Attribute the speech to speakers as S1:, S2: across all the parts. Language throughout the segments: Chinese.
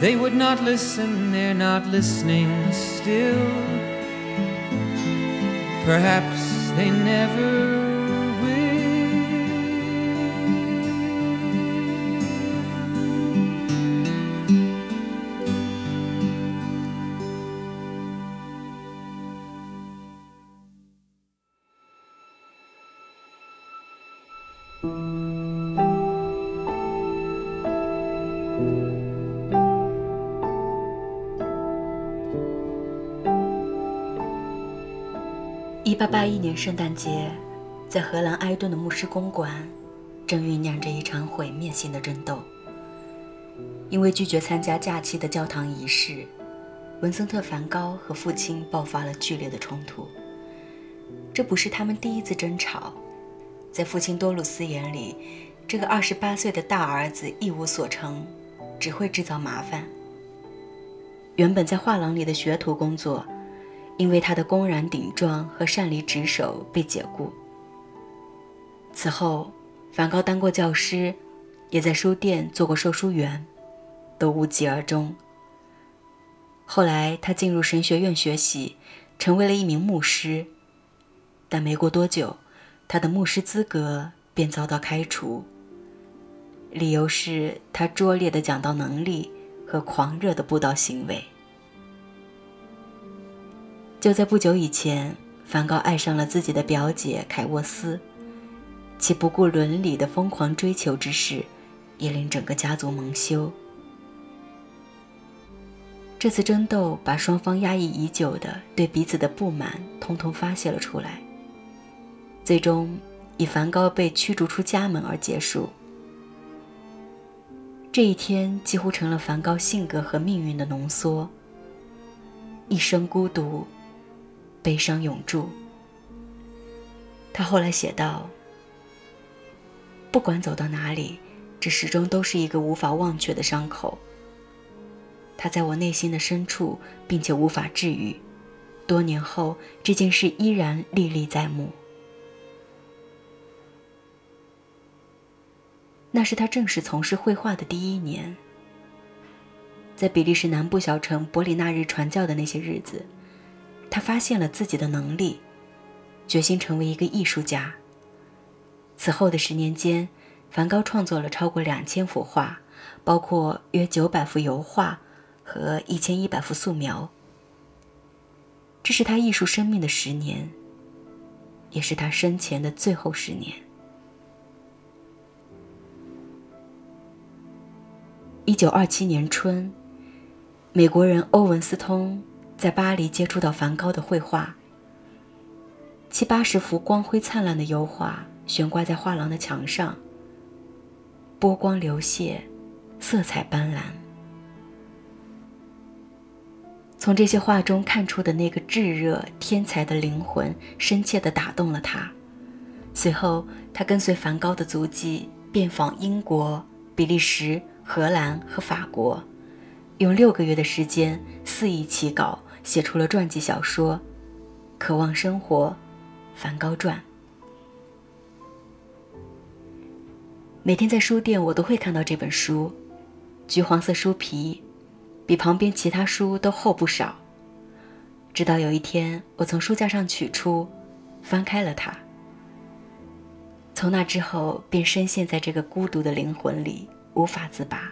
S1: They would not listen, they're not listening still. Perhaps they never
S2: Thank you. 1881年圣诞节，在荷兰埃顿的牧师公馆，正酝酿着一场毁灭性的争斗。因为拒绝参加假期的教堂仪式，文森特梵高和父亲爆发了剧烈的冲突。这不是他们第一次争吵，在父亲多鲁斯眼里，这个28岁的大儿子一无所成，只会制造麻烦。原本在画廊里的学徒工作。因为他的公然顶撞和擅离职守被解雇。此后，梵高当过教师，也在书店做过售书员，都无疾而终。后来，他进入神学院学习，成为了一名牧师。但没过多久，他的牧师资格便遭到开除，理由是他拙劣的讲道能力和狂热的布道行为。就在不久以前，梵高爱上了自己的表姐凯沃斯，其不顾伦理的疯狂追求之事，也令整个家族蒙羞。这次争斗把双方压抑已久的对彼此的不满通通发泄了出来。最终，以梵高被驱逐出家门而结束。这一天几乎成了梵高性格和命运的浓缩。一生孤独，悲伤永驻。他后来写道：“不管走到哪里，这始终都是一个无法忘却的伤口。它在我内心的深处，并且无法治愈。多年后，这件事依然历历在目。”那是他正式从事绘画的第一年。在比利时南部小城伯里纳日传教的那些日子，他发现了自己的能力，决心成为一个艺术家。此后的十年间，梵高创作了超过两千幅画，包括约九百幅油画和一千一百幅素描。这是他艺术生命的十年，也是他生前的最后十年。一九二七年春，美国人欧文斯通在巴黎接触到梵高的绘画。七八十幅光辉灿烂的油画悬挂在画廊的墙上，波光流泻，色彩斑斓。从这些画中看出的那个炙热天才的灵魂，深切地打动了他。随后，他跟随梵高的足迹，遍访英国、比利时。荷兰和法国，用六个月的时间肆意起稿，写出了传记小说《渴望生活》《梵高传》。每天在书店，我都会看到这本书，橘黄色书皮，比旁边其他书都厚不少。直到有一天，我从书架上取出，翻开了它。从那之后，便深陷在这个孤独的灵魂里。无法自拔。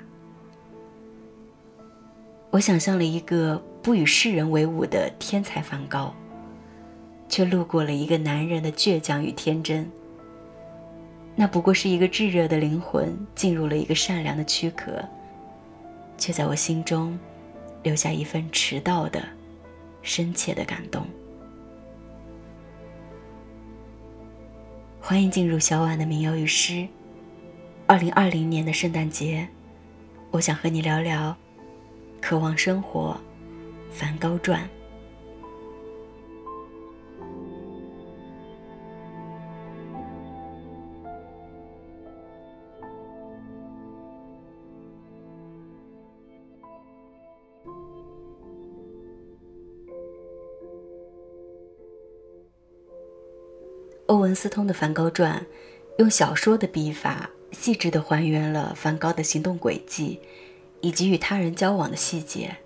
S2: 我想象了一个不与世人为伍的天才梵高，却路过了一个男人的倔强与天真。那不过是一个炙热的灵魂进入了一个善良的躯壳，却在我心中留下一份迟到的深切的感动。欢迎进入小婉的民谣与诗。二零二零年的圣诞节，我想和你聊聊《渴望生活》《梵高传》。欧文斯通的《梵高传》，用小说的笔法。细致地还原了梵高的行动轨迹，以及与他人交往的细节。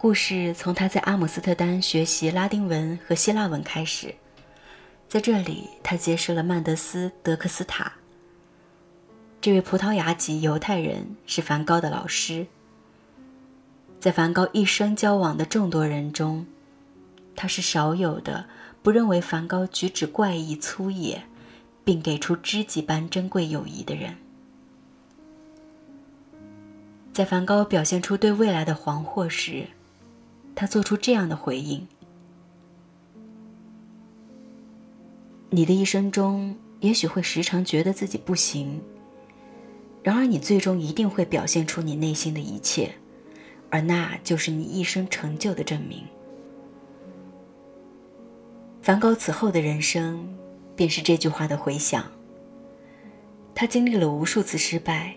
S2: 故事从他在阿姆斯特丹学习拉丁文和希腊文开始，在这里，他结识了曼德斯·德克斯塔。这位葡萄牙籍犹太人是梵高的老师。在梵高一生交往的众多人中，他是少有的不认为梵高举止怪异粗野。并给出知己般珍贵友谊的人，在梵高表现出对未来的惶惑时，他做出这样的回应：“你的一生中也许会时常觉得自己不行，然而你最终一定会表现出你内心的一切，而那就是你一生成就的证明。梵高此后的人生，便是这句话的回响。他经历了无数次失败，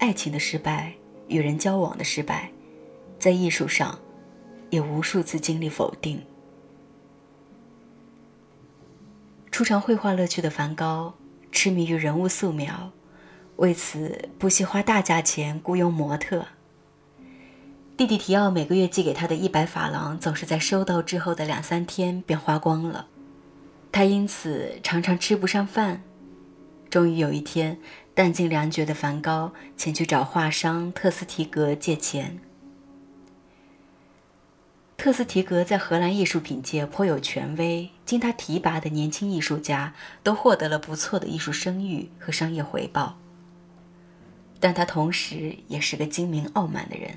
S2: 爱情的失败，与人交往的失败，在艺术上，也无数次经历否定。初尝绘画乐趣的梵高，痴迷于人物素描，为此不惜花大价钱雇佣模特。弟弟提奥每个月寄给他的一百法郎，总是在收到之后的两三天便花光了，他因此常常吃不上饭。终于有一天，弹尽粮绝的梵高前去找画商特斯提格借钱。特斯提格在荷兰艺术品界颇有权威，经他提拔的年轻艺术家都获得了不错的艺术声誉和商业回报。但他同时也是个精明傲慢的人。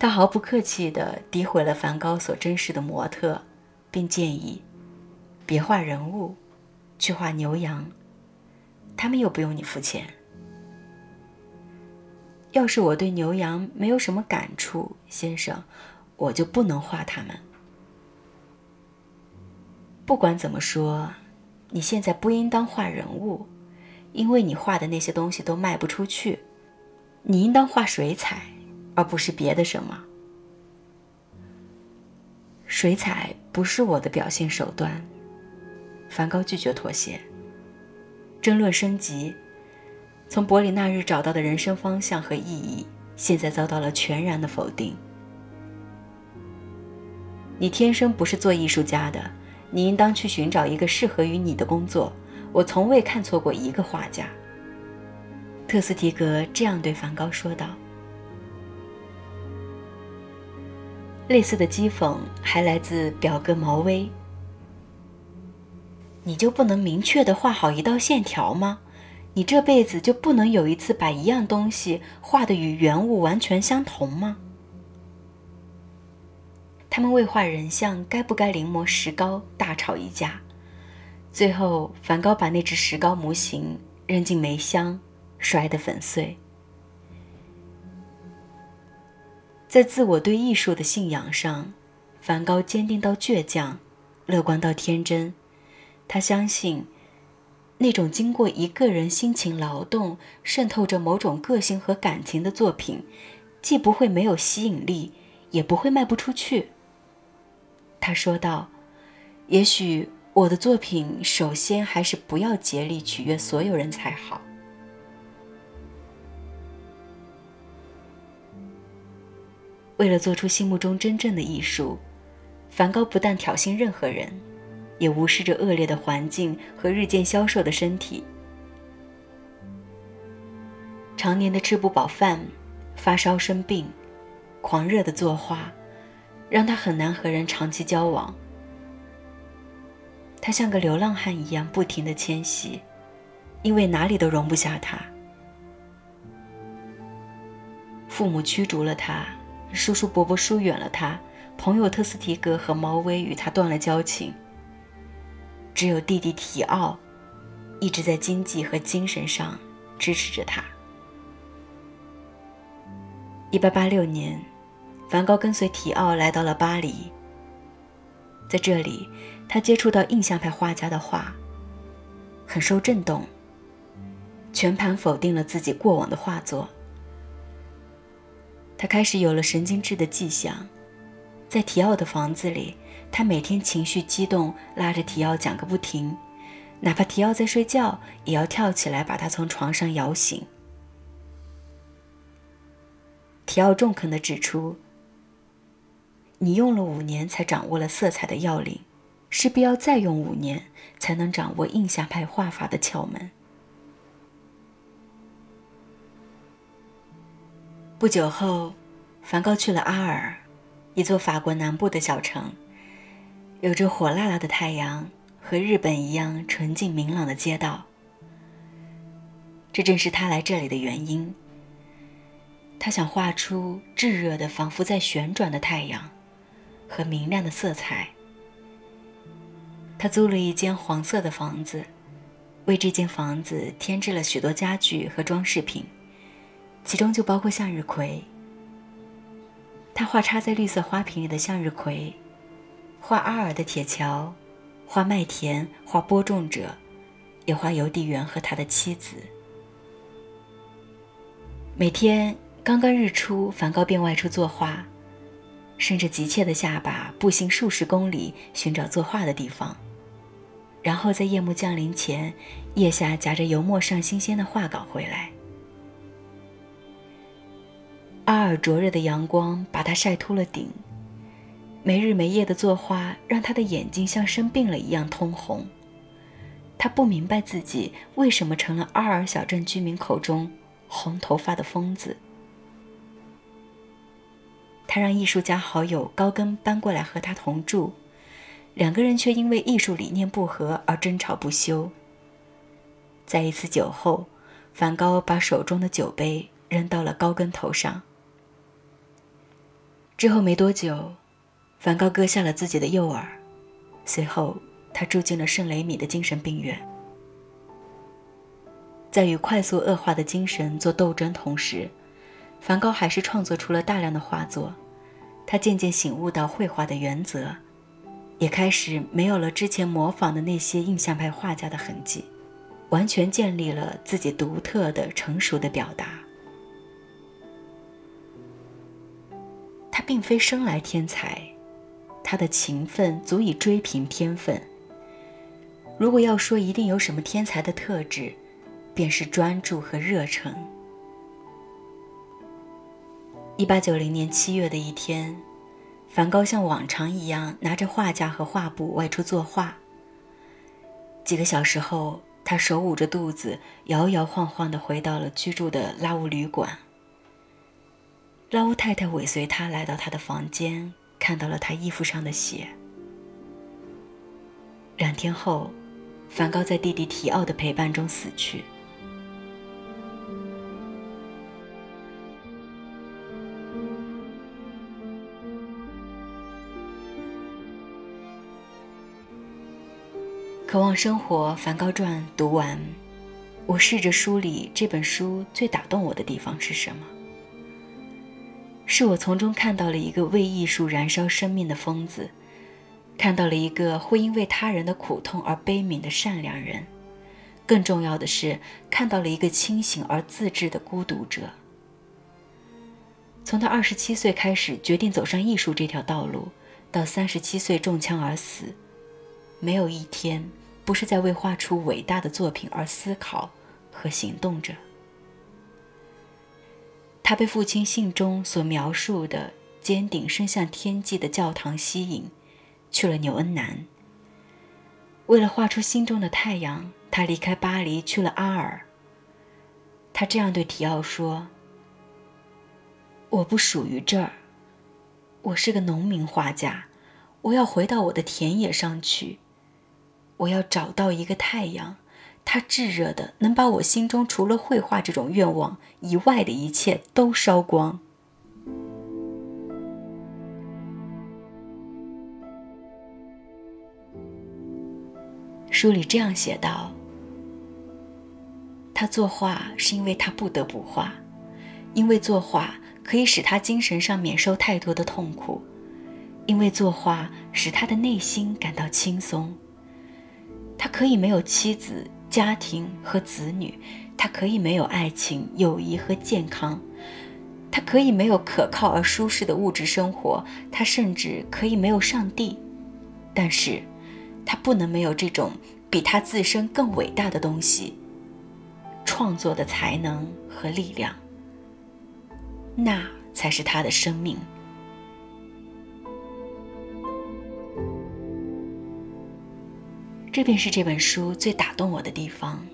S2: 他毫不客气地诋毁了梵高所珍视的模特，并建议：别画人物。去画牛羊，他们又不用你付钱。要是我对牛羊没有什么感触，先生，我就不能画他们。不管怎么说，你现在不应当画人物，因为你画的那些东西都卖不出去。你应当画水彩，而不是别的什么。水彩不是我的表现手段。梵高拒绝妥协。争论升级，从伯里那日找到的人生方向和意义，现在遭到了全然的否定。你天生不是做艺术家的，你应当去寻找一个适合于你的工作。我从未看错过一个画家。特斯提格这样对梵高说道。类似的讥讽还来自表哥毛威。你就不能明确的画好一道线条吗？你这辈子就不能有一次把一样东西画的与原物完全相同吗？他们为画人像该不该临摹石膏大吵一架，最后梵高把那只石膏模型扔进煤箱，摔得粉碎。在自我对艺术的信仰上，梵高坚定到倔强，乐观到天真。他相信，那种经过一个人辛勤劳动、渗透着某种个性和感情的作品，既不会没有吸引力，也不会卖不出去。他说道：“也许我的作品首先还是不要竭力取悦所有人才好。”为了做出心目中真正的艺术，梵高不但挑衅任何人。也无视着恶劣的环境和日渐消瘦的身体，常年的吃不饱饭，发烧生病，狂热的作画，让他很难和人长期交往。他像个流浪汉一样不停的迁徙，因为哪里都容不下他。父母驱逐了他，叔叔伯伯疏远了他，朋友特斯提格和毛威与他断了交情。只有弟弟提奥，一直在经济和精神上支持着他。一八八六年，梵高跟随提奥来到了巴黎。在这里，他接触到印象派画家的画，很受震动，全盘否定了自己过往的画作。他开始有了神经质的迹象，在提奥的房子里。他每天情绪激动，拉着提奥讲个不停，哪怕提奥在睡觉，也要跳起来把他从床上摇醒。提奥中肯地指出：“你用了五年才掌握了色彩的要领，势必要再用五年才能掌握印象派画法的窍门。”不久后，梵高去了阿尔，一座法国南部的小城。有着火辣辣的太阳和日本一样纯净明朗的街道，这正是他来这里的原因。他想画出炙热的、仿佛在旋转的太阳和明亮的色彩。他租了一间黄色的房子，为这间房子添置了许多家具和装饰品，其中就包括向日葵。他画插在绿色花瓶里的向日葵，画阿尔的铁桥，画麦田，画播种者，也画邮递员和他的妻子。每天刚刚日出，梵高便外出作画，伸着急切的下巴，步行数十公里寻找作画的地方。然后在夜幕降临前，腋下夹着油墨上新鲜的画稿回来。阿尔灼热的阳光把他晒秃了顶，没日没夜的作画让他的眼睛像生病了一样通红。他不明白自己为什么成了阿尔小镇居民口中红头发的疯子。他让艺术家好友高根搬过来和他同住。两个人却因为艺术理念不合而争吵不休。在一次酒后，梵高把手中的酒杯扔到了高跟头上。之后没多久，梵高割下了自己的右耳，随后他住进了圣雷米的精神病院。在与快速恶化的精神做斗争同时，梵高还是创作出了大量的画作。他渐渐醒悟到绘画的原则。也开始没有了之前模仿的那些印象派画家的痕迹，完全建立了自己独特的、成熟的表达。他并非生来天才，他的勤奋足以追平天分。如果要说一定有什么天才的特质，便是专注和热忱。一八九零年七月的一天。梵高像往常一样拿着画架和画布外出作画。几个小时后，他手捂着肚子，摇摇晃晃地回到了居住的拉乌旅馆。拉乌太太尾随他来到他的房间，看到了他衣服上的血。两天后，梵高在弟弟提奥的陪伴中死去。渴望生活，《梵高传》读完，我试着梳理这本书最打动我的地方是什么？是我从中看到了一个为艺术燃烧生命的疯子，看到了一个会因为他人的苦痛而悲悯的善良人，更重要的是看到了一个清醒而自制的孤独者。从他二十七岁开始决定走上艺术这条道路，到三十七岁中枪而死，没有一天。不是在为画出伟大的作品而思考和行动着。他被父亲信中所描述的尖顶伸向天际的教堂吸引，去了纽恩南。为了画出心中的太阳，他离开巴黎去了阿尔。他这样对提奥说：“我不属于这儿，我是个农民画家，我要回到我的田野上去。”我要找到一个太阳，它炙热的，能把我心中除了绘画这种愿望以外的一切都烧光。书里这样写道：他作画是因为他不得不画，因为作画可以使他精神上免受太多的痛苦，因为作画使他的内心感到轻松。他可以没有妻子、家庭和子女，他可以没有爱情、友谊和健康，他可以没有可靠而舒适的物质生活，他甚至可以没有上帝，但是，他不能没有这种比他自身更伟大的东西——创作的才能和力量。那才是他的生命。这便是这本书最打动我的地方。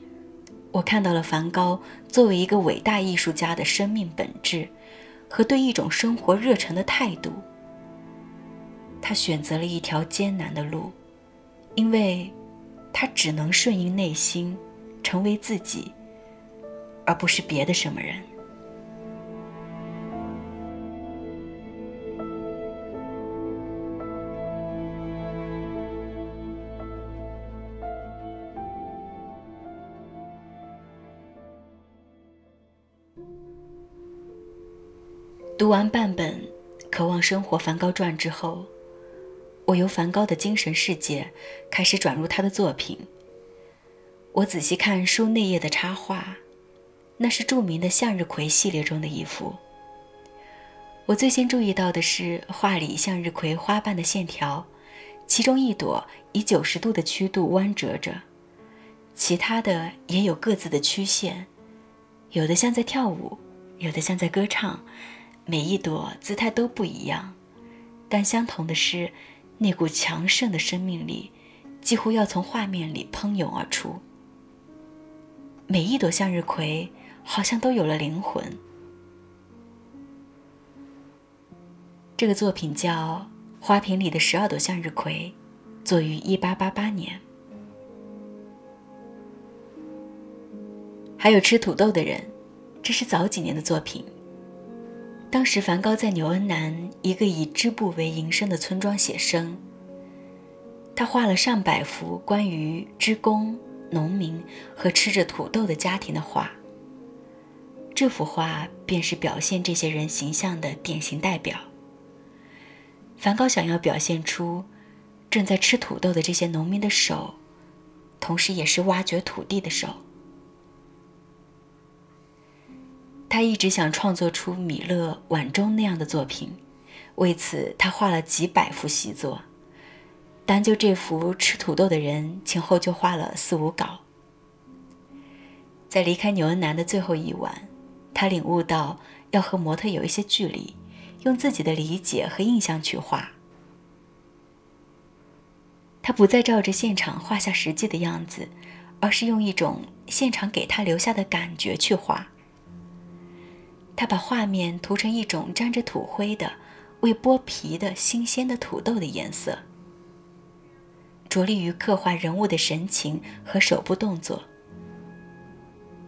S2: 我看到了梵高作为一个伟大艺术家的生命本质，和对一种生活热忱的态度。他选择了一条艰难的路，因为，他只能顺应内心，成为自己，而不是别的什么人。读完半本《渴望生活》梵高传之后，我由梵高的精神世界开始转入他的作品。我仔细看书内页的插画，那是著名的向日葵系列中的一幅。我最先注意到的是画里向日葵花瓣的线条，其中一朵以九十度的曲度弯折着，其他的也有各自的曲线，有的像在跳舞，有的像在歌唱。每一朵姿态都不一样，但相同的是，那股强盛的生命力几乎要从画面里喷涌而出。每一朵向日葵好像都有了灵魂。这个作品叫《花瓶里的十二朵向日葵》，作于一八八八年。还有吃土豆的人，这是早几年的作品。当时，梵高在纽恩南一个以织布为营生的村庄写生。他画了上百幅关于织工、农民和吃着土豆的家庭的画。这幅画便是表现这些人形象的典型代表。梵高想要表现出正在吃土豆的这些农民的手，同时也是挖掘土地的手。他一直想创作出米勒晚钟那样的作品，为此他画了几百幅习作，单就这幅吃土豆的人，前后就画了四五稿。在离开纽恩南的最后一晚，他领悟到要和模特有一些距离，用自己的理解和印象去画。他不再照着现场画下实际的样子，而是用一种现场给他留下的感觉去画。他把画面涂成一种沾着土灰的、未剥皮的新鲜的土豆的颜色，着力于刻画人物的神情和手部动作。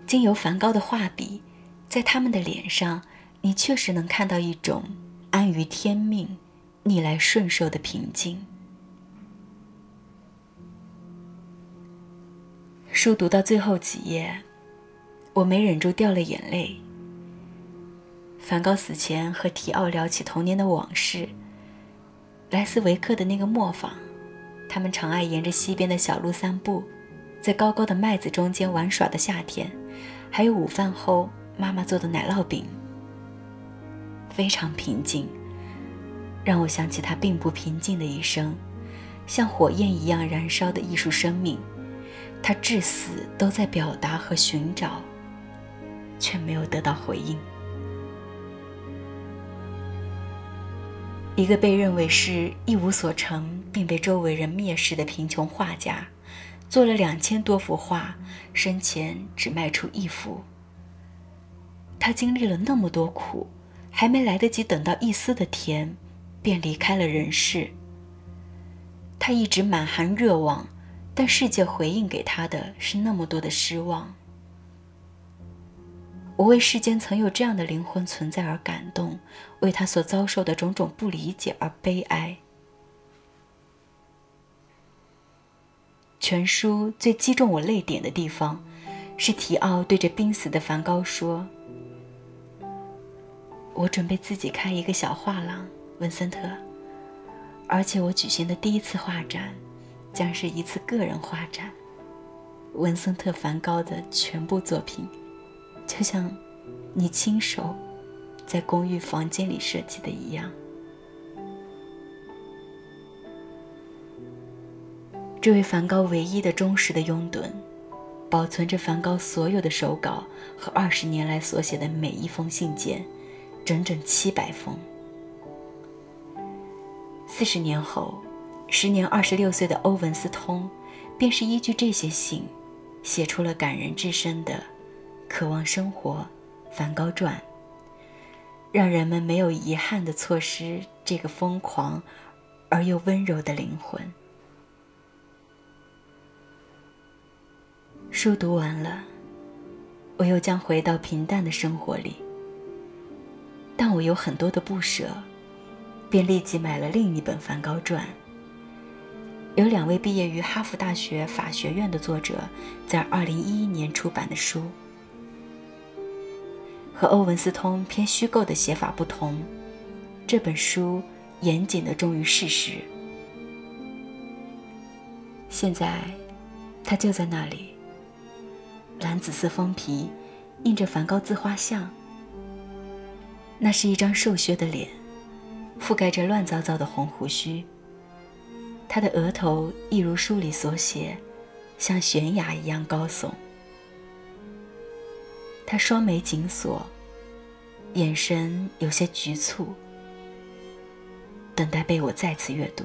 S2: 经由梵高的画笔，在他们的脸上，你确实能看到一种安于天命、逆来顺受的平静。书读到最后几页，我没忍住掉了眼泪。梵高死前和提奥聊起童年的往事。莱斯维克的那个磨坊，他们常爱沿着西边的小路散步，在高高的麦子中间玩耍的夏天，还有午饭后妈妈做的奶酪饼。非常平静，让我想起他并不平静的一生，像火焰一样燃烧的艺术生命。他至死都在表达和寻找，却没有得到回应。一个被认为是一无所成，并被周围人蔑视的贫穷画家，做了两千多幅画，生前只卖出一幅。他经历了那么多苦，还没来得及等到一丝的甜，便离开了人世。他一直满含热望，但世界回应给他的是那么多的失望。我为世间曾有这样的灵魂存在而感动，为他所遭受的种种不理解而悲哀。全书最击中我泪点的地方，是提奥对着濒死的梵高说：“我准备自己开一个小画廊，文森特，而且我举行的第一次画展，将是一次个人画展，文森特·梵高的全部作品。”就像你亲手在公寓房间里设计的一样。这位梵高唯一的忠实的拥趸，保存着梵高所有的手稿和二十年来所写的每一封信件，整整七百封。四十年后，时年二十六岁的欧文斯通，便是依据这些信，写出了感人至深的。渴望生活，《梵高传》，让人们没有遗憾地错失这个疯狂而又温柔的灵魂。书读完了，我又将回到平淡的生活里。但我有很多的不舍，便立即买了另一本《梵高传》。有两位毕业于哈佛大学法学院的作者，在2011年出版的书。和欧文斯通偏虚构的写法不同，这本书严谨的忠于事实。现在，它就在那里，蓝紫色封皮，印着梵高自画像。那是一张瘦削的脸，覆盖着乱糟糟的红胡须。他的额头一如书里所写，像悬崖一样高耸。他双眉紧锁，眼神有些局促，等待被我再次阅读。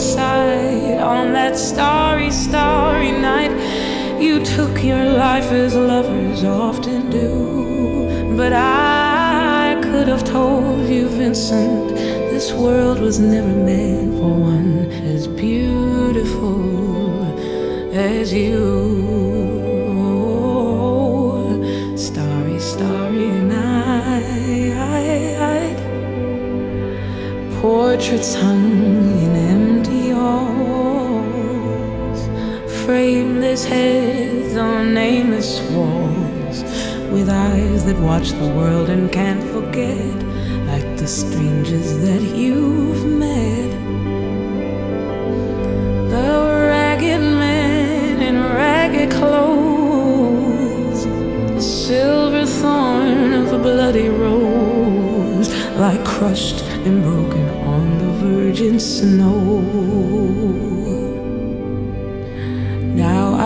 S1: inside on that starry, starry night, you took your life as lovers often do. But I could have told you, Vincent, this world was never meant for one as beautiful as you. Starry, starry night. Portraits hung frameless heads on nameless walls, with eyes that watch the world and can't forget, like the strangers that you've met. The ragged man in ragged clothes, the silver thorn of a bloody rose, like crushed and broken on the virgin snow.